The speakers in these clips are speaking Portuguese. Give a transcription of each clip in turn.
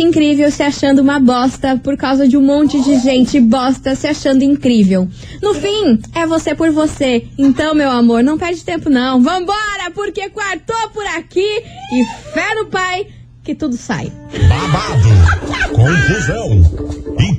gente incrível se achando uma bosta por causa de um monte de gente bosta se achando incrível. No fim, é você por você. Então, meu amor, não perde tempo não. Vambora, porque quartou por aqui e fé no pai que tudo sai. Babado, confusão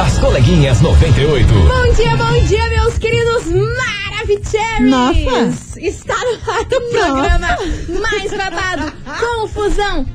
As coleguinhas 98. Bom dia, bom dia, meus queridos maravilhosos! Nossa! Está no ar o programa mais babado, confusão,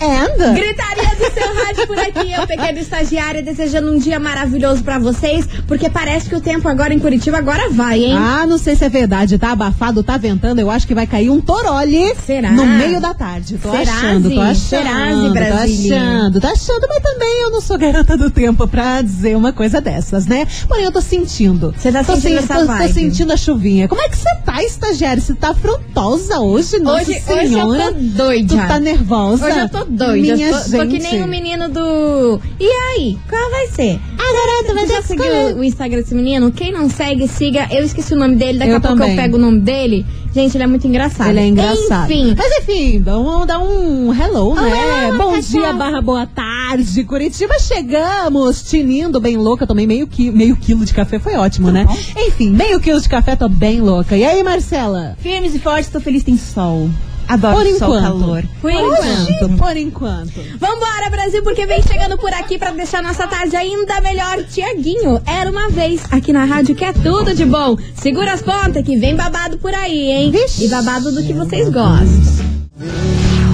And? Gritaria do seu rádio por aqui, eu, pequena estagiária, desejando um dia maravilhoso pra vocês, porque parece que o tempo agora em Curitiba agora vai, hein? Ah, não sei se é verdade. Tá abafado, tá ventando. Eu acho que vai cair um torole Será? no meio da tarde. Tô Será, achando, tô achando. Será, Zi, tô Brasília? achando, tô achando. Mas também eu não sou garota do tempo pra dizer uma coisa dessas, né? Porém, eu tô sentindo. Você tá tô sentindo sen- essa tô, tô vibe? sentindo a chuvinha. Como é que você tá, estagiária? Você tá afrontosa hoje, nossa Hoje, hoje senhora? eu tô doida. Tu tá nervosa? Hoje eu tô doida. Minha tô, tô que gente. nem o menino do. E aí? Qual vai ser? Agora tu vai Você ter que escolher. o Instagram desse menino? Quem não segue, siga. Eu esqueci o nome dele, daqui Eu a pouco também. eu pego o nome dele. Gente, ele é muito engraçado. Ele é engraçado. Enfim. Mas enfim, vamos dar um hello, né? Bom dia, barra boa tarde. Curitiba, chegamos. Tinindo, bem louca. Tomei meio, qui meio quilo de café, foi ótimo, né? Enfim, meio quilo de café, tô bem louca. E aí, Marcela? Firmes e fortes, tô feliz, tem sol. Adoro Por sol, enquanto. calor. Por enquanto. Por enquanto. Vambora, Brasil, porque vem chegando por aqui pra deixar nossa tarde ainda melhor. Tiaguinho, era uma vez aqui na rádio que é tudo de bom. Segura as pontas que vem babado por aí, hein? Vixe. E babado do que vocês gostam.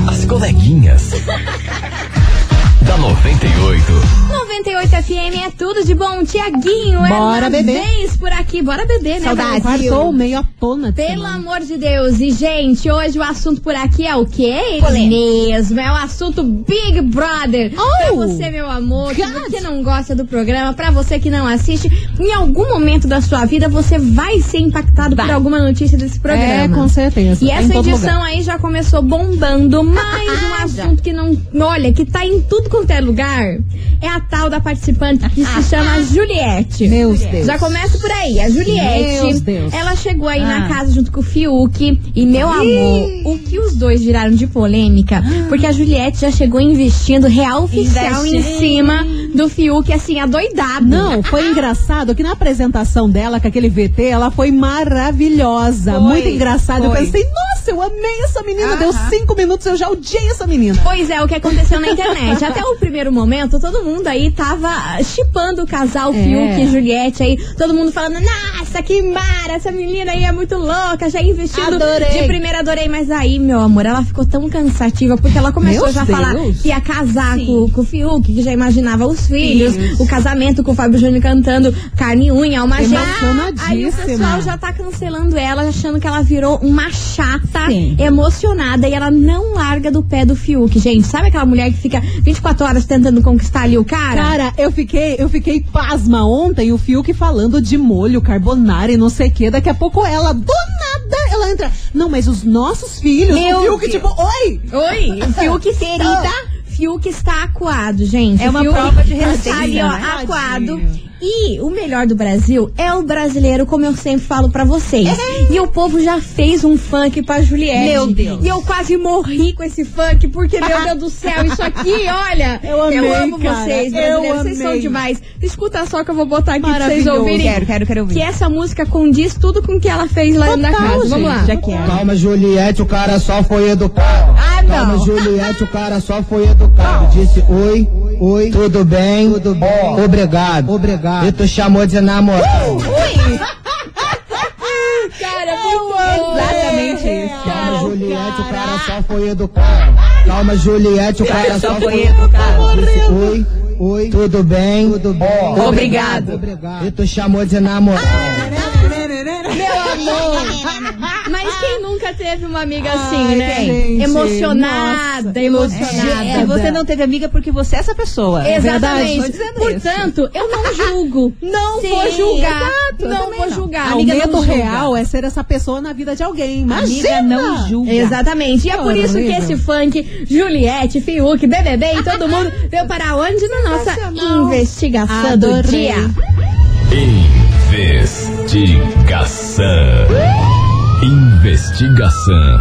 As coleguinhas. da 98. 98 FM é tudo de bom. Tiaguinho, é Bora uma beber. vez por aqui. Bora beber, né, Saudade. Quartou meio a tona. de Pelo semana. amor de Deus. E, gente, hoje o assunto por aqui é o quê? Ele Polêmico. mesmo. É o assunto Big Brother. Pra Oh! você, meu amor, que, God. que não gosta do programa, pra você que não assiste, em algum momento da sua vida você vai ser impactado por alguma notícia desse programa. É, com certeza. E essa edição lugar. aí já começou bombando. Mais um assunto que não. Olha, que tá em tudo quanto é lugar. É a tal da participante que se chama Juliette. Meus Deus. Já começa por aí. A Juliette, Deus. ela chegou aí na Ah. casa junto com o Fiuk. E, meu amor, o que os dois viraram de polêmica? Porque a Juliette já chegou investindo real oficial em Investindo. cima do Fiuk, assim, adoidado. Não, foi engraçado que na apresentação dela, com aquele VT, ela foi maravilhosa. Foi, muito engraçada. Eu pensei, nossa, eu amei essa menina. Aham. Deu cinco minutos, eu já odiei essa menina. Pois é, o que aconteceu na internet. Até o primeiro momento, todo mundo aí tava chipando o casal É. Fiuk e Juliette aí. Todo mundo falando, nossa, que mara, essa menina aí é muito louca, já investindo Adorei. de primeira, adorei. Mas aí, meu amor, ela ficou tão cansativa porque ela começou Meu já a falar que ia casar Sim. com, com o Fiuk, que já imaginava os filhos, Filhos. o casamento com o Fábio Júnior cantando carne e unha, uma gente. Aí o pessoal já tá cancelando ela, achando que ela virou uma chata, Sim. emocionada, e ela não larga do pé do Fiuk, gente. Sabe aquela mulher que fica 24 horas tentando conquistar ali o cara? Cara, eu fiquei, eu fiquei pasma ontem, o Fiuk falando de molho, carbonara e não sei o que. Daqui a pouco ela, do nada, ela entra. Não, mas os nossos filhos, Meu o Fiuk, Deus. tipo, oi! Oi, o Fiuk querida. Fiuk está acuado, gente. É uma Fiuk prova de Está resistência, ali, ó, né? acuado. E o melhor do Brasil é o brasileiro, como eu sempre falo pra vocês. E o povo já fez um funk pra Juliette. Meu Deus. E eu quase morri com esse funk, porque, meu Deus do céu, isso aqui, olha. Eu amei, amo cara. vocês, Eu brasileiros. Vocês são demais. Escuta só que eu vou botar aqui pra vocês ouvirem. Quero, quero, quero ouvir. Que essa música condiz tudo com o que ela fez lá dentro da Total, casa. Vamos lá. gente, Já quero. Calma, Juliette, o cara só foi educado. Ah, Calma, não. Juliette, o cara só foi educado. Disse oi, oi, tudo bem, tudo bom, obrigado, obrigado. E tu chamou de namorado. Cara, muito bom. Exatamente isso. Calma, Juliette, o cara só foi educado. Calma, Juliette, o cara só foi educado. Disse oi, oi, tudo bem, tudo bom, Obrigado. E tu chamou de namorado. Meu amor. Mas Mas quem nunca teve uma amiga assim, Ai, né? gente, emocionada, nossa, emocionada. É, você não teve amiga porque você é essa pessoa. É verdade? Exatamente. Portanto, eu não julgo. Não Sim, vou julgar. exato, não vou não. julgar. Ah, o Amiga, medo julga. real é ser essa pessoa na vida de alguém. Imagina! Amiga não julga. Exatamente. E é por isso que esse funk, Juliette, Fiuk, BBB e todo mundo veio para onde? Na nossa investigação do Adorei. dia. Investigação. Investigação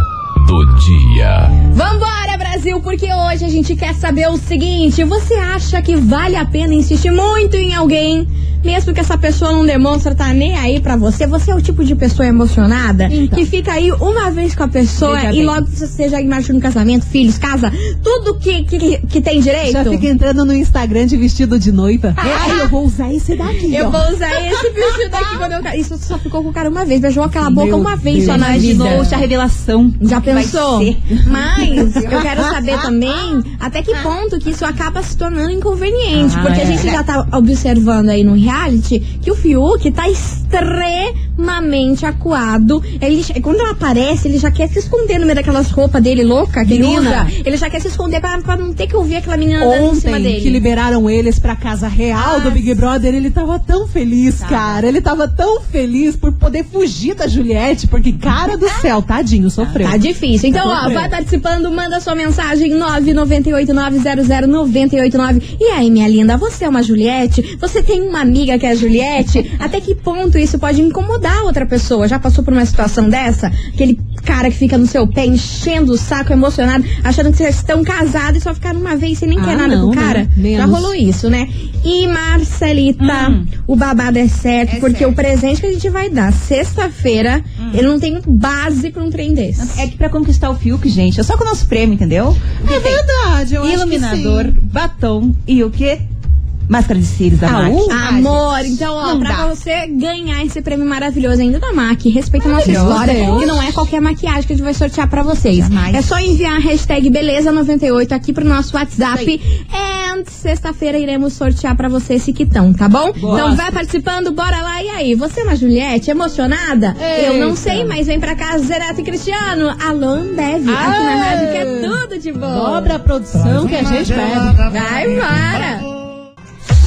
do dia. Vambora, Brasil, porque hoje a gente quer saber o seguinte: você acha que vale a pena insistir muito em alguém, mesmo que essa pessoa não demonstra tá nem aí pra você? Você é o tipo de pessoa emocionada Então. que fica aí uma vez com a pessoa Veja e bem. logo você já imagina um casamento, filhos, casa, tudo que, que, que tem direito? Já fica entrando no Instagram de vestido de noiva. Ai, eu vou usar esse daqui. Eu ó. vou usar esse vestido aqui quando eu. Isso só ficou com o cara uma vez, beijou aquela boca Meu uma vez Deus. só na Imaginou vida. a revelação. Já pensou? Mas eu quero saber também até que ponto que isso acaba se tornando inconveniente. Ah, porque a é. gente já tá observando aí no reality que o Fiuk tá extremamente acuado. Ele, quando ela aparece, ele já quer se esconder no meio daquelas roupas dele louca que ele Menina. usa. Ele já quer se esconder pra, pra não ter que ouvir aquela menina andando em cima Ontem dele. que liberaram eles pra casa real do Ah, Big Brother, ele tava tão feliz, cara. Ele tava tão feliz por poder fugir da Juliette, porque, cara do céu, tadinho, sofreu. Tá difícil. Então, ó, sofrendo. vai participando, manda sua mensagem 998900989. E aí, minha linda, você é uma Juliette? Você tem uma amiga que é a Juliette? Até que ponto isso pode incomodar outra pessoa? Já passou por uma situação dessa? Aquele cara que fica no seu pé enchendo o saco, emocionado, achando que vocês estão casados e só ficaram uma vez sem nem Ah, quer nada não, com o cara? né? Já rolou isso, né? E Marcelita, o babado é certo, É porque certo. o presente que a gente vai dar sexta-feira, ele não tem base pra um trem desse. É que pra conquistar o Fiuk, gente, é só com o nosso prêmio, entendeu? É verdade, eu acho que Iluminador, sim. batom e o quê? Máscara de cílios da Ah, MAC. uh, Amor, então, ó, Não pra dá. você ganhar esse prêmio maravilhoso ainda da MAC, respeita a nossa história, Deus. que não é qualquer maquiagem que a gente vai sortear pra vocês. Jamais. É só enviar a hashtag Beleza98 aqui pro nosso WhatsApp. And sexta-feira iremos sortear pra você esse quitão, tá bom? Então vai participando, bora lá. E aí, você é uma Juliette emocionada? Eu não Eita. sei, mas vem pra cá, Zerato e Cristiano. Alô, Ambev, aqui na rádio que é tudo de bom. Dobra a produção que a gente pede. Vai, para!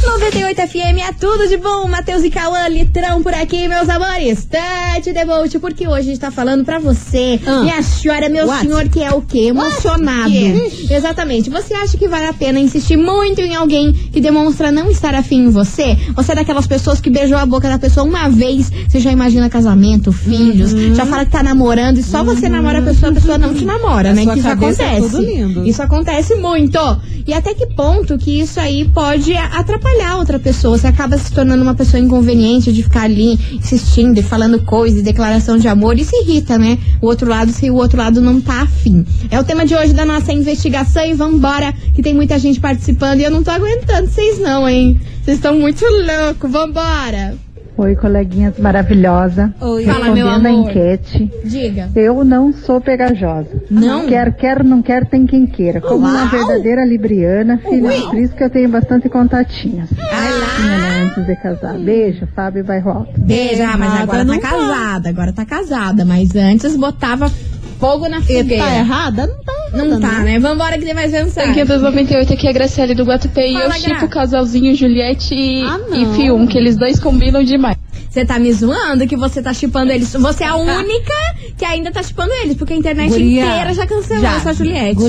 98 FM é tudo de bom. Matheus e Cauã, litrão por aqui, meus amores. Tante Debolt, porque hoje a gente tá falando pra você, Ah. minha senhora, meu What? senhor, que é o quê? Emocionado. Que? Exatamente. Você acha que vale a pena insistir muito em alguém que demonstra não estar afim em você? Você é daquelas pessoas que beijou a boca da pessoa uma vez, você já imagina casamento, filhos, Uhum. já fala que tá namorando e só você namora a pessoa, a pessoa não te namora, Na né? Que isso é acontece. lindo. Isso acontece muito. E até que ponto que isso aí pode atrapalhar outra pessoa? Você acaba se tornando uma pessoa inconveniente de ficar ali insistindo e falando coisas, declaração de amor e se irrita, né? O outro lado, se o outro lado não tá afim. É o tema de hoje da nossa investigação e vambora, que tem muita gente participando e eu não tô aguentando vocês não, hein? Vocês estão muito loucos, vambora! Oi, coleguinhas maravilhosa. Oi. Fala, meu Respondendo a amor. enquete, Diga. eu não sou pegajosa. Não? Quer, quer, não quer, tem quem queira. Como uma Uau. verdadeira libriana, filha, por isso que eu tenho bastante contatinhos. Menina, antes de casar. Beijo, Fábio Bairro Alto. Beijo, ah, mas agora não tá. casada, agora tá casada, mas antes botava fogo na E fogueira. tá errada? Não tá errada. Não tá, né? Vambora que tem mais mensagem. Aqui é 298, aqui é a Graciele do Guatupê e eu Gra. chipo o casalzinho Juliette e, Ah, não. e Fium, que eles dois combinam demais. Você tá me zoando que você tá chipando eles. Você é a única que ainda tá chipando eles, porque a internet Guria, inteira já cancelou já. essa Juliette.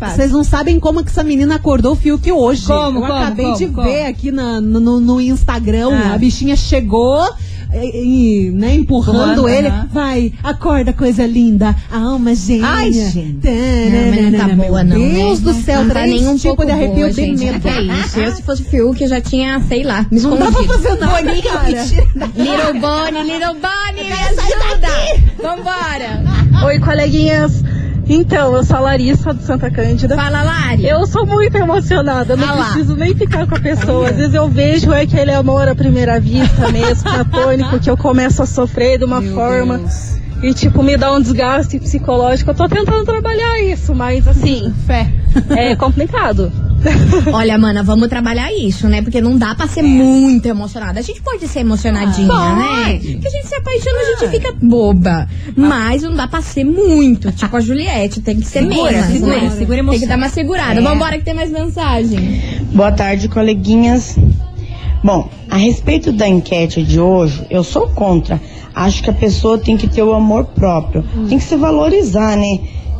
Vocês não sabem como que essa menina acordou o Fiuk hoje. Como, Eu como, acabei como, de como? ver aqui na- no, no- no Instagram. Ah. A bichinha chegou. E, e, né, empurrando ele. Vai, acorda, coisa linda. A alma gêmea. Ai, gente. Não, não tá Meu boa, não. Deus né? do céu, não tá três nem um tipos pouco de arrepio boa, de gente. medo. Que é isso? Eu, se fosse o Fiuk, eu já tinha, sei lá, me Não dá pra fazer nada, cara. Little Bonnie, Little Bonnie, me ajuda! Vambora! Oi, coleguinhas. Então, eu sou a Larissa do Santa Cândida. Fala, Lari. Eu sou muito emocionada, não lá. preciso nem ficar com a pessoa. Às vezes eu vejo é aquele amor à primeira vista mesmo, platônico, que eu começo a sofrer de uma Meu forma Deus. e tipo me dá um desgaste psicológico. Eu tô tentando trabalhar isso, mas assim, Fé. é complicado. Olha, mana, vamos trabalhar isso, né? Porque não dá pra ser muito emocionada. A gente pode ser emocionadinha, Ah, né? Porque a gente se apaixona, a gente fica boba. Mas não dá pra ser muito. Tipo a Juliette, tem que ser Segura, menos, segura, né? segura a Tem que emoção. dar uma segurada. É. Vambora que tem mais mensagem. Boa tarde, coleguinhas. Bom, a respeito da enquete de hoje, eu sou contra. Acho que a pessoa tem que ter o amor próprio. Tem que se valorizar, né?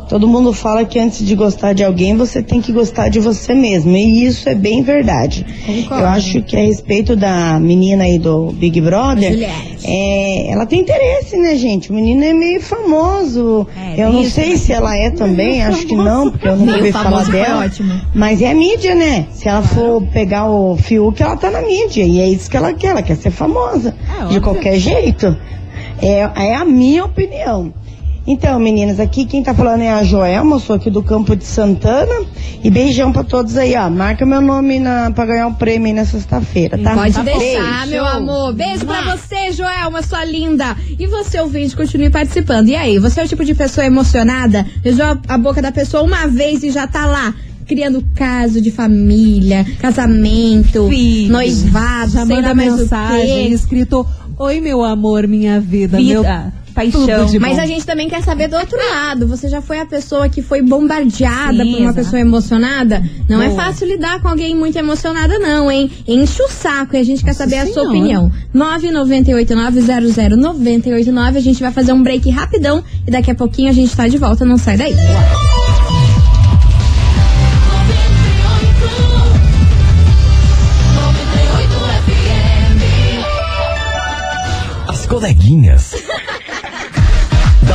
Todo mundo fala que antes de gostar de alguém, você tem que gostar de você mesmo. E isso é bem verdade. Concordo. Eu acho que a respeito da menina aí do Big Brother, Juliette. é, ela tem interesse, né, gente? O menino é meio famoso. É, eu não sei se ela é também, acho que não, porque eu Meio ouvi falar famoso dela. ótimo. Mas é a mídia, né? Se ela for pegar o Fiuk, ela tá na mídia. E é isso que ela quer, ela quer ser famosa. É, de qualquer jeito. É, é a minha opinião. Então, meninas, aqui quem tá falando é a Joelma, sou aqui do Campo de Santana. E beijão pra todos aí, ó. Marca meu nome na, pra ganhar o prêmio aí na sexta-feira, tá? Pode Tá deixar, Beijo. meu amor. Beijo pra você, Joelma, sua linda. E você, ouvinte, continue participando. E aí, você é o tipo de pessoa emocionada? Beijou a- boca da pessoa uma vez e já tá lá. Criando caso de família, casamento, Filhos. noivado, Já sei manda lá mais quê. escrito: Oi, meu amor, minha vida, meu Vida, paixão. Mas a gente também quer saber do outro lado. Você já foi a pessoa que foi bombardeada Sim, por uma exato. pessoa emocionada? Não é Boa. fácil lidar com alguém muito emocionada, não, hein? Enche o saco e a gente quer saber a sua Senhora. opinião. 998900989. A gente vai fazer um break rapidão e daqui a pouquinho a gente tá de volta. Não sai daí. As coleguinhas.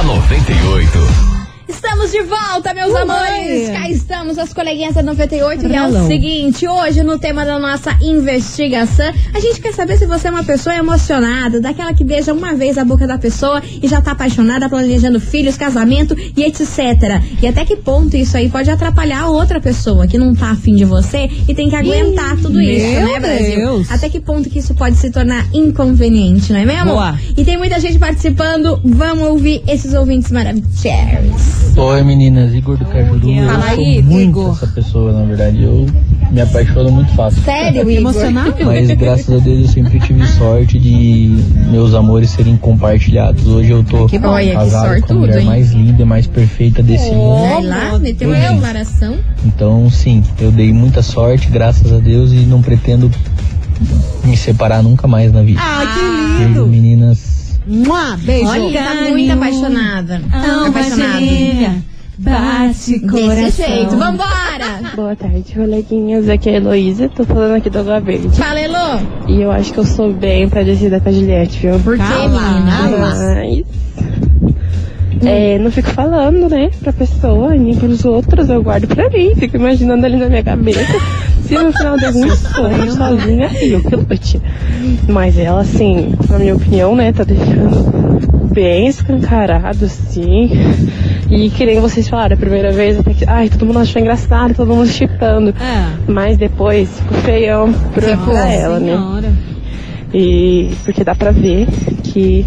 Da 98. Estamos de volta, meus amores! Cá estamos, as coleguinhas da 98. E é o seguinte: hoje, no tema da nossa investigação, a gente quer saber se você é uma pessoa emocionada, daquela que beija uma vez a boca da pessoa e já tá apaixonada, planejando filhos, casamento e etc. E até que ponto isso aí pode atrapalhar a outra pessoa que não tá afim de você e tem que aguentar tudo isso, né, Brasil? Deus. Até que ponto que isso pode se tornar inconveniente, não é mesmo? Boa. E tem muita gente participando. Vamos ouvir esses ouvintes maravilhosos. Oi meninas, Igor do Cajuru. Eu Fala sou aí, muito Igor. essa pessoa, na verdade. Eu me apaixono muito fácil. Sério, Igor? Emocionado? Mas graças a Deus eu sempre tive sorte de meus amores serem compartilhados. Hoje eu tô Que bom. Olha, que casado com a mulher hein? mais linda e mais perfeita desse mundo. Vai lá, meteu a Deus. declaração. Então, sim, eu dei muita sorte, graças a Deus, e não pretendo me separar nunca mais na vida. Ah, que Beijo, lindo! meninas. Mua, beijo! Olha, tá muito apaixonada. apaixonado. Bate Desse jeito. Vambora! Boa tarde, coleguinhas. Aqui é a Heloísa, tô falando aqui do Água Verde. Fala, Elô. E eu acho que eu sou bem parecida com a Juliette, viu? Por quê, menina? Mas. É, não fico falando, né, pra pessoa, nem pros outros, eu guardo pra mim, fico imaginando ali na minha cabeça. Se no final ruim, sou eu sozinha eu que lute. Mas ela, assim, na minha opinião, né, tá deixando bem escancarado, assim. E que nem vocês falaram, a primeira vez até que, ai, todo mundo achou engraçado, todo mundo chipando. É. Mas depois ficou feião pra, pra ela, né? Senhora. E porque dá pra ver que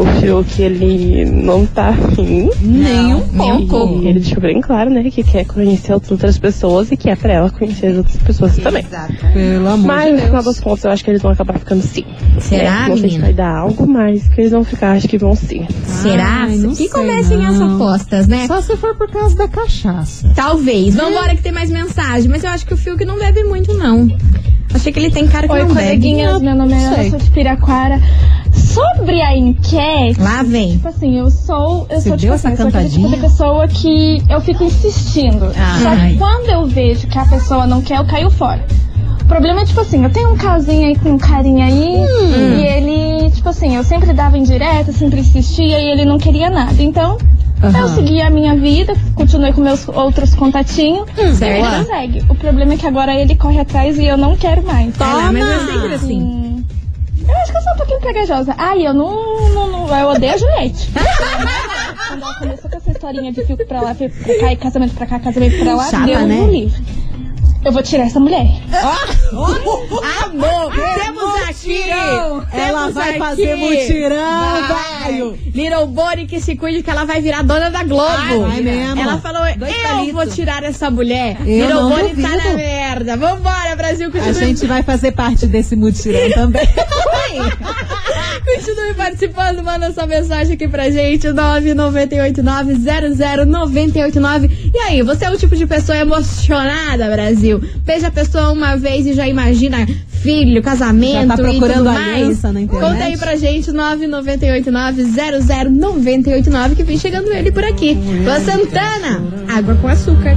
o Fiuk ele não tá afim. Nem um pouco. E ele deixou bem claro, né, que quer conhecer as outras pessoas e que é pra ela conhecer as outras pessoas também. Pelo amor Mas de no final das contas eu acho que eles vão acabar ficando sim. Será, É, não sei se menina? vai dar algo, mas que eles vão ficar, acho que vão sim. Será? Ai, não que comecem as não. apostas, né? Só se for por causa da cachaça. Talvez. Vambora que tem mais mensagem. Mas eu acho que o Fiuk não bebe muito, não. Achei que ele tem cara que Oi, não bebe. coleguinhas, meu nome é Ana, sou de Piraquara. Sobre a enquete, Lá vem. tipo assim, eu sou, eu Você sou tipo assim, essa eu sou tipo de pessoa que eu fico insistindo. Só Ai. que quando eu vejo que a pessoa não quer, eu caio fora. O problema é, tipo assim, eu tenho um casinho aí com um carinha aí, Hum. e ele, tipo assim, eu sempre dava indireta, sempre insistia e ele não queria nada. Então, eu Aham. segui a minha vida, continuei com meus outros contatinhos, e certo. ele segue. O problema é que agora ele corre atrás e eu não quero mais. Toma! mas é sempre assim. Acho que eu sou um pouquinho pegajosa. Ai, eu não, não, não- Eu odeio a Juliette. Quando ela começou com essa historinha de fico pra lá, fico pra cá, e casamento pra cá, casamento pra lá, Chata, Deus né? me livre. Eu vou tirar essa mulher. Amor, temos aqui. Ela temos vai aqui. fazer mutirão, Vai. velho. Little Bonnie que se cuide que ela vai virar dona da Globo. Ai, vai mesmo. Ela falou, Dois eu palitos. vou tirar essa mulher. Eu Little Bonnie tá na merda. Vambora, Brasil. A Continue, gente vai fazer parte desse mutirão também. continue participando. Manda sua mensagem aqui pra gente. 998900989. E aí, você é o tipo de pessoa emocionada, Brasil? Beija a pessoa uma vez e já imagina filho, casamento Já tá e procurando tudo mais. aliança na internet? Conta aí pra gente, 998900989, que vem chegando ele por aqui. Lua Santana, água com açúcar.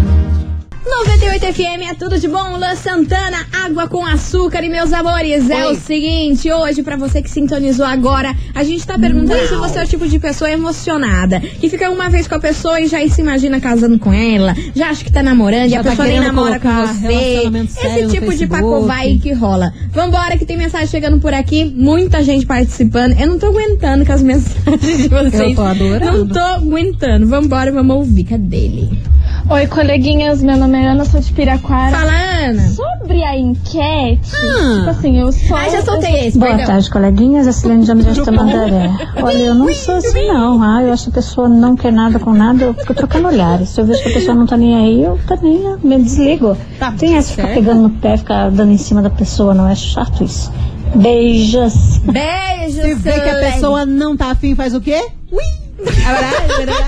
98 FM é tudo de bom, Lua Santana, água com açúcar e meus amores, é o seguinte, hoje pra você que sintonizou agora, a gente tá perguntando se você é o tipo de pessoa emocionada, que fica uma vez com a pessoa e já se imagina casando com ela, já acha que tá namorando e Já a tá pessoa nem namora com você, esse tipo de pacovai que rola. Vambora que tem mensagem chegando por aqui, muita gente participando, eu não tô aguentando com as mensagens de vocês. Eu tô adorando. Não tô aguentando, vambora, vamos ouvir, cadê ele? Oi, coleguinhas, meu nome é Ana, sou de Piraquara. Fala, Ana. Sobre a enquete, Ah. tipo assim, eu sou. Ah, já soltei eu sou- esse, Boa perdão. tarde, coleguinhas. A Cilene de Amirante Tamandaré. Olha, eu não sou assim, não. Ah, eu acho que a pessoa não quer nada com nada, eu fico trocando olhares. Se eu vejo que a pessoa não tá nem aí, eu também né, me desligo. Tá Tem essa de ficar pegando no pé, ficar dando em cima da pessoa, não é chato isso. Beijos. Beijo, Se vê que a pessoa não tá afim, faz o quê? Ui!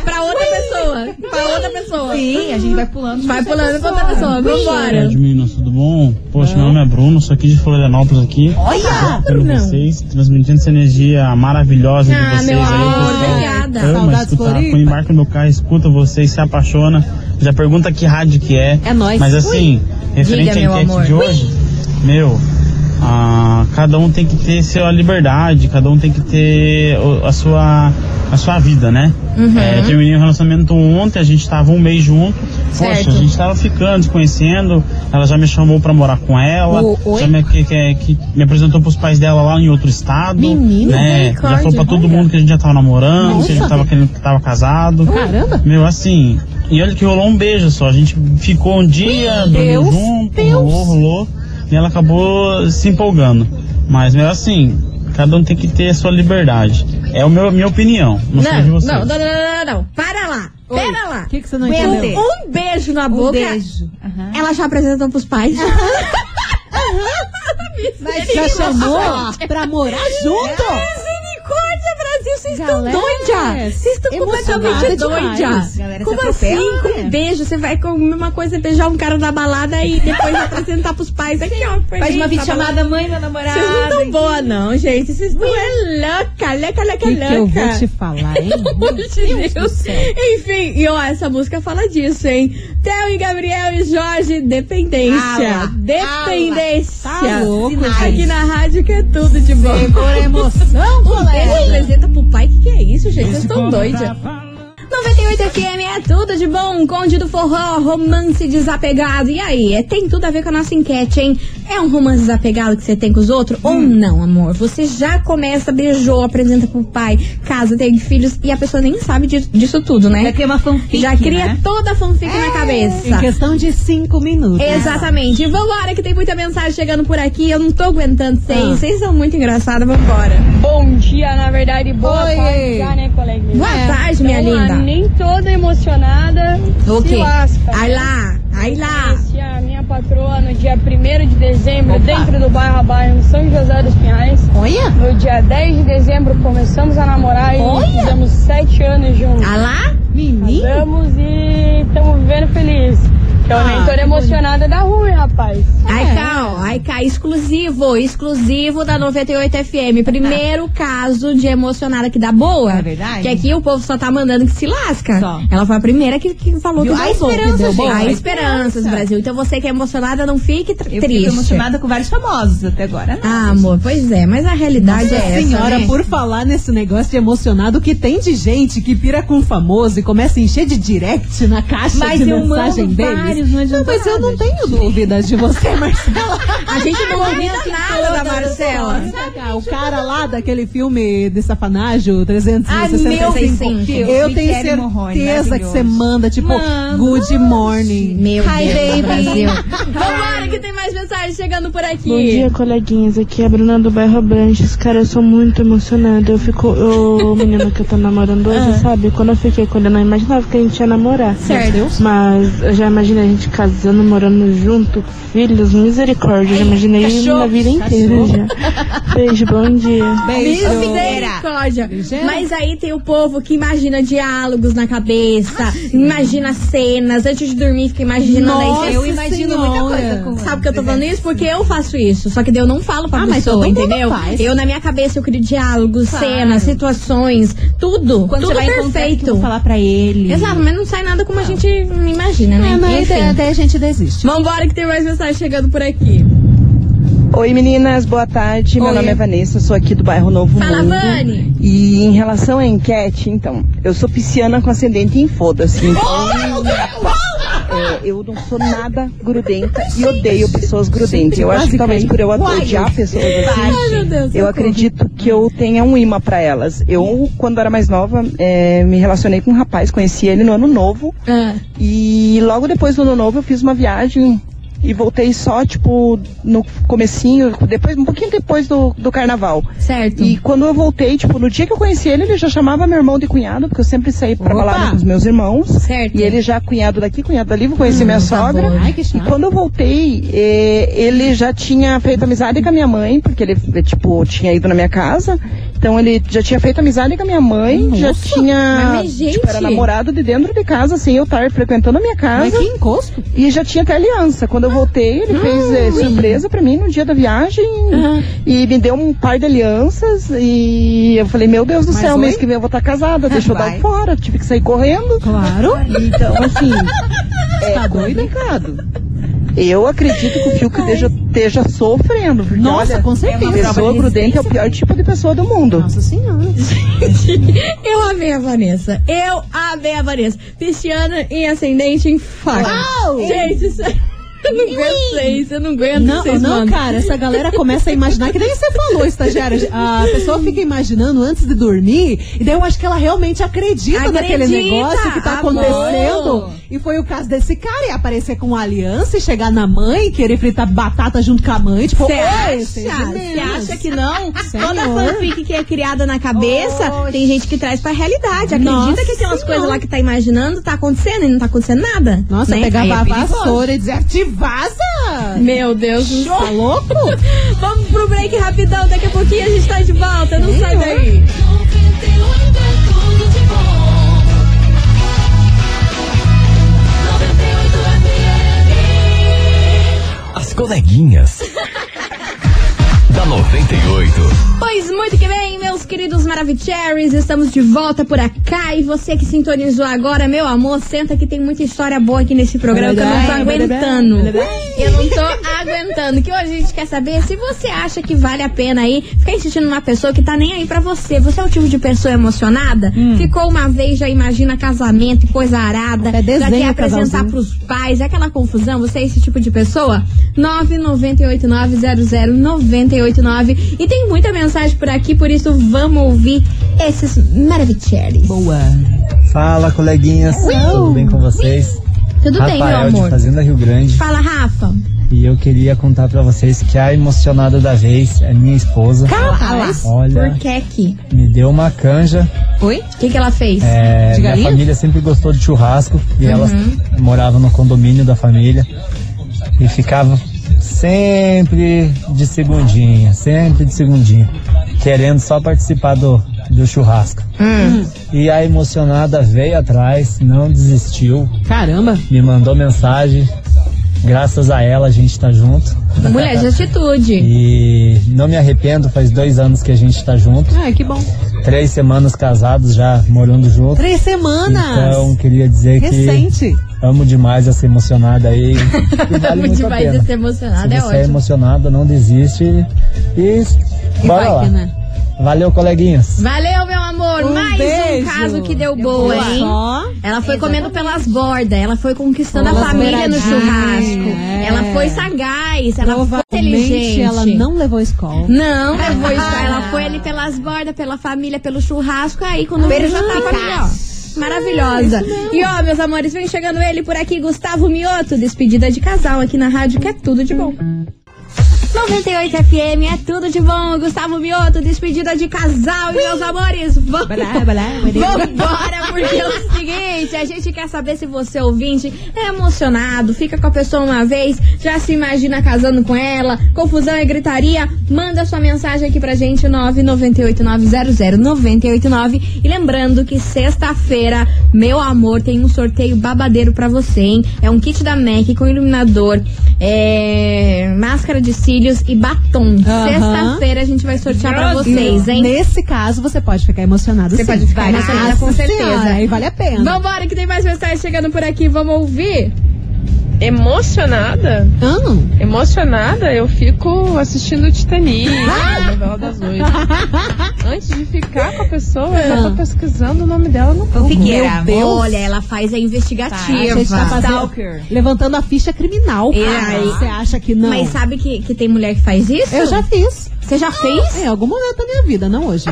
Pra outra pessoa. Pra outra pessoa. Sim, a gente vai pulando. Vai pulando pra outra pessoa. Vambora. meninas, tudo bom? Poxa, meu nome é Bruno, sou aqui de Florianópolis aqui. Olha! Pelo vocês, transmitindo essa energia maravilhosa de Ah, vocês meu aí, amor, pessoal. obrigada. Ama Saudades escutar. Floripa. Quando embarca no carro, escuta vocês, se apaixona. Já pergunta que rádio que é. É nóis. Mas assim, referente Diga, à meu enquete amor. de hoje, meu, ah, cada um tem que ter sua liberdade, cada um tem que ter a sua, a sua vida, né? Uhum. É, terminei o relacionamento ontem, a gente tava um mês junto. Certo. Poxa, a gente tava ficando, se conhecendo. Ela já me chamou pra morar com ela. O- já me, que, que, que me apresentou pros pais dela lá em outro estado. Menina, né? Já falou pra todo olha. mundo que a gente já tava namorando, Nossa. que a gente tava querendo que tava casado. Caramba! Meu, assim, e olha que rolou um beijo só. A gente ficou um dia, dormiu junto, Deus. rolou, rolou. E ela acabou se empolgando. Mas, meu, assim, cada um tem que ter a sua liberdade. É a minha opinião. Não, sei de Não, vocês. não, não, não, não, não, não. Para lá. Oi. Pera lá. O que, que você não entendeu? Um beijo na Um boca. beijo. Ela já apresentou pros pais. Mas já chamou pra morar junto? Misericórdia, Brasil, vocês estão doidas. Vocês estão completamente doidas. Como assim? Com né? um beijo, você vai comer uma coisa, beijar um cara na balada e depois apresentar pros pais. Aqui, ó. Faz uma Tá videochamada, mãe, meu namorado. Vocês não estão boa, não, gente. Vocês estão é louca, louca, O louca, que, eu louca. vou te falar, hein? De Deus. Enfim, e ó, essa música fala disso, hein? Theo e Gabriel e Jorge, dependência. Ala, dependência. Tá louco, Aqui gente. na rádio que é tudo de bom. A emoção, Um beijo colega. apresenta pro pai. Que que é isso, gente? Vocês estão doidos. 98 FM é tudo de bom, Conde do Forró, romance desapegado. E aí, é, tem tudo a ver com a nossa enquete, hein? É um romance desapegado que você tem com os outros? Ou não, amor? Você já começa, beijou, apresenta pro pai, casa, tem filhos e a pessoa nem sabe disso, disso tudo, né? Já cria uma fanfic, Já cria né? toda a fanfic na Em cabeça. questão de cinco minutos. Exatamente. E vambora, que tem muita mensagem chegando por aqui. Eu não tô aguentando vocês. Ah. Vocês são muito engraçados. Vambora. Bom dia, na verdade, boa Oi. tarde já, né, coleguinha? Boa tarde, minha Então, linda. Nem toda emocionada O quê? lasca. Ai lá, ai lá. Conheci a minha patroa no dia 1 de dezembro, Opa. dentro do bairro a bairro, São José dos Pinhais. Olha! No dia 10 de dezembro começamos a namorar Olha. e fizemos sete anos juntos. Ah lá? Menino! Casamos e estamos vivendo feliz. Então Ah, que emocionada dá ruim, rapaz. Ai cá, ó, ai cá, exclusivo, exclusivo da 98 FM. Primeiro caso de emocionada que dá boa. É verdade? Que aqui o povo só tá mandando que se lasca. Só. Ela foi a primeira que, que falou Viu? que deu bom, que esperança, deu bom. gente, Há a esperanças, esperança. Brasil. Então você que é emocionada, não fique tr- Eu triste. fico emocionada com vários famosos até agora. Não. Ah, amor, pois é, mas a realidade Nossa é essa, senhora, né? por falar nesse negócio de emocionado, que tem de gente que pira com famoso e começa a encher de direct na caixa Mas de eu mensagem mando não adianta mas eu não tenho dúvidas de você, Marcela. A gente não duvida nada da Marcela. O cara lá daquele filme de safanagem, 365. Ai, meu eu tenho certeza que você manda, tipo, good morning. Meu Hi, Deus, baby. Vambora que tem mais mensagem chegando por aqui. Bom dia, coleguinhas. Aqui é a Bruna do bairro Abranches. Cara, eu sou muito emocionada. Eu fico. O menino que eu tô namorando hoje, sabe? Quando eu fiquei com ele, eu não imaginava que a gente ia namorar. Certo. Mas eu já imaginei a gente casando, morando junto, filhos, misericórdia. Já imaginei Cachorro. na vida inteira já. Beijo, bom dia. Misericórdia. Mas aí tem o povo que imagina diálogos na cabeça, imagina cenas, antes de dormir fica imaginando Nossa aí. eu imagino muita coisa com Sabe que eu tô falando isso? Porque eu faço isso. Só que daí eu não falo pra Ah, mas pessoa, todo mundo entendeu? faz. Eu, na minha cabeça, eu crio diálogos, Claro. cenas, situações, tudo. Quando tudo você vai perfeito. que eu vou falar pra ele. Exato, mas não sai nada como a gente imagina, né? Ah, mas. Até, até a gente desiste. Vambora que tem mais mensagem chegando por aqui. Oi meninas, boa tarde. Meu Oi. nome é Vanessa, sou aqui do bairro Novo Fala, Mundo. Vani. E em relação à enquete, então, eu sou pisciana com ascendente em foda-se. Então, é, eu não sou nada grudenta e odeio pessoas grudentas. Eu acho que talvez por eu odiar pessoas assim, eu acredito que eu tenha um imã pra elas. Eu, quando era mais nova, é, me relacionei com um rapaz, conheci ele no ano novo. Ah, E logo depois do ano novo eu fiz uma viagem e voltei só, tipo, no comecinho, depois, um pouquinho depois do, do carnaval. certo. E quando eu voltei, tipo, no dia que eu conheci ele, ele já chamava meu irmão de cunhado, porque eu sempre saí pra Opa! balada com os meus irmãos. Certo. E ele já cunhado daqui, cunhado dali, vou conhecer minha tá sogra. bom. Ai, que E quando eu voltei, eh, ele já tinha feito amizade com a minha mãe, porque ele, eh, tipo, tinha ido na minha casa. Então ele já tinha feito amizade com a minha mãe, já Nossa, tinha. mas, gente! Tipo, era namorado de dentro de casa, sem eu estar frequentando a minha casa. Mas que encosto. E já tinha até aliança. Quando eu voltei, ele fez eh, surpresa pra mim no dia da viagem e me deu um par de alianças. E eu falei, meu Deus do Mas céu, oi? mês que vem eu vou estar casada, deixa eu dar fora. Tive que sair correndo. Claro. Então, assim, é Tá doida? Eu acredito que o Fiuk esteja, esteja sofrendo. Porque, Nossa, olha, com certeza. pessoa grudenta é o pior tipo de pessoa do mundo. Nossa senhora. Eu amei a Vanessa. Eu amei a Vanessa. Pisciana em ascendente em faca. Gente, isso... eu não aguento vocês. Eu não aguento Não, vocês, não, mano. cara, essa galera começa a imaginar, que nem você falou, estagiária. A pessoa fica imaginando antes de dormir, e daí eu acho que ela realmente acredita, Acredita, naquele negócio que tá amor. acontecendo. E foi o caso desse cara, e aparecer com uma aliança e chegar na mãe, querer fritar batata junto com a mãe, tipo, Você "Oi, acha? seja Você menos." acha que não? Senhor. Toda fanfic que é criada na cabeça, Oxe. tem gente que traz pra realidade. Acredita Nossa que aquelas Senhora. coisas lá que tá imaginando tá acontecendo e não tá acontecendo nada. Nossa, né? pegava é a vassoura e te vaza! Meu Deus do céu. Tá louco? Vamos pro break rapidão, daqui a pouquinho a gente tá de volta. Não sai daí. As coleguinhas. da 98. Pois muito que bem, meus queridos Maravicheries, estamos de volta por acá. E você que sintonizou agora, meu amor, senta que tem muita história boa aqui nesse programa que eu não tô aguentando. Eu não tô aguentando. Que hoje a gente quer saber se você acha que vale a pena aí ficar insistindo numa pessoa que tá nem aí pra você. Você é o tipo de pessoa emocionada? Ficou uma vez, já imagina casamento e coisa arada. É já quer apresentar casalzinho. pros pais, é aquela confusão. Você é esse tipo de pessoa? 998900989. E tem muita mensagem por aqui, por isso vamos ouvir esses maravilhosos. Boa. Fala, coleguinhas. Tudo bem com vocês? Tudo bem, meu Rafael amor? de Fazenda Rio Grande. Fala, Rafa. E eu queria contar pra vocês que a emocionada da vez é minha esposa. Capaz. Olha, Por que que? me deu uma canja. Oi? O que que ela fez? É, De minha galinha? família sempre gostou de churrasco e Uhum. ela morava no condomínio da família e ficava sempre de segundinha, sempre de segundinha, querendo só participar do, do churrasco. Hum. E a emocionada veio atrás, não desistiu. Caramba! Me mandou mensagem. Graças a ela a gente tá junto. Mulher de atitude. E não me arrependo, faz dois anos que a gente tá junto. Ai, que bom. Três semanas casados já morando junto. Três semanas! Então, queria dizer Recente. que amo demais essa emocionada aí. E vale Amo muito a demais pena. essa emocionada, Se é você é ótimo. emocionada, não desiste. E, bora vai lá. que, né? Valeu, coleguinhas. Valeu, meu amor. Um mais beijo. um caso que deu Deu boa, boa. hein? Só. Ela foi comendo pelas bordas, ela foi conquistando a família no churrasco. É. Ela foi sagaz, ela foi inteligente. ela não levou escola. Não, levou isso. Ela foi ali pelas bordas, pela família, pelo churrasco, aí quando viu já tava ali, ó. Maravilhosa. E ó, meus amores, vem chegando ele por aqui, Gustavo Mioto, despedida de casal aqui na rádio, que é tudo de bom. 98 FM é tudo de bom. Gustavo Mioto, despedida de casal. E meus amores, vamos embora, porque é o seguinte: a gente quer saber se você, ouvinte, é emocionado, fica com a pessoa uma vez, já se imagina casando com ela, confusão e gritaria. Manda sua mensagem aqui pra gente, 998900989. E lembrando que sexta-feira, meu amor, tem um sorteio babadeiro pra você, hein? É um kit da MAC com iluminador, é, máscara de cílios e batom. Sexta-feira a gente vai sortear pra vocês, hein? Nesse caso, você pode ficar emocionado. Você sim. pode ficar Vai. emocionada, Nossa com certeza. Senhora, Aí vale a pena. Vambora, que tem mais mensagem chegando por aqui. Vamos ouvir? Emocionada? Emocionada, eu fico assistindo Titanic, a novela das oito. Antes de ficar com a pessoa, eu já tô pesquisando o nome dela no Google. Meu Deus. Olha, ela faz a investigativa. A gente tá fazendo, levantando a ficha criminal. E cara. aí? Você acha que não? Mas sabe que, que tem mulher que faz isso? Eu já fiz. Você já fez? Em algum momento da minha vida, não hoje.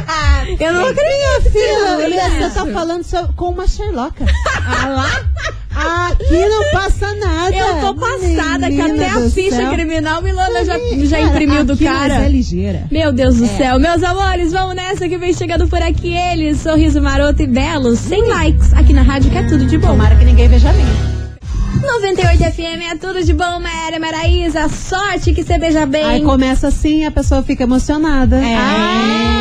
Eu não Minha acredito. filha, Olha você tá falando so- com uma Sherlocka. Ah lá? Aqui não passa nada. Eu tô passada que Menina até a ficha céu. criminal Milana já, já imprimiu do cara. é ligeira. Meu Deus do É. céu. Meus amores, vamos nessa que vem chegando por aqui ele, sorriso maroto e belo, sem likes, aqui na rádio que é tudo de bom. Tomara que ninguém veja bem. 98 FM é tudo de bom, Maera Maraísa. Sorte que você beija bem. Aí começa assim, a pessoa fica emocionada. É. Ah.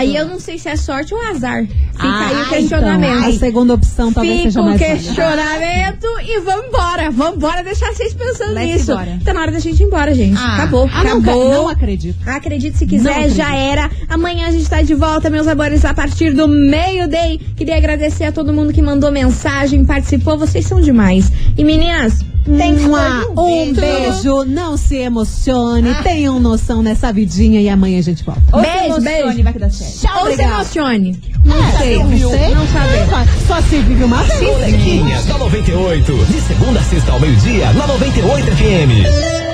Aí eu não sei se é sorte ou azar. Fica Ah, aí o questionamento. então, a segunda opção talvez Fica seja o mais válida. questionamento e vambora. Vambora deixar vocês pensando Vai-se nisso. embora. Tá na hora da gente ir embora, gente. Ah. Acabou. Ah, não, acabou. não acredito. Acredite se Não quiser, já era. Amanhã a gente tá de volta, meus amores, a partir do meio-day. Queria agradecer a todo mundo que mandou mensagem, participou. Vocês são demais. E meninas, tem que Mua, Um beijo, não se emocione, tenham noção nessa vidinha e amanhã a gente volta. Ou beijo, beijo. vai que dá certo. Ou se emocione. Não É, sei. não sei. Não sabemos. Só se vive uma vez. Coleguinhas da 98. De segunda a sexta ao meio-dia, na 98 FM.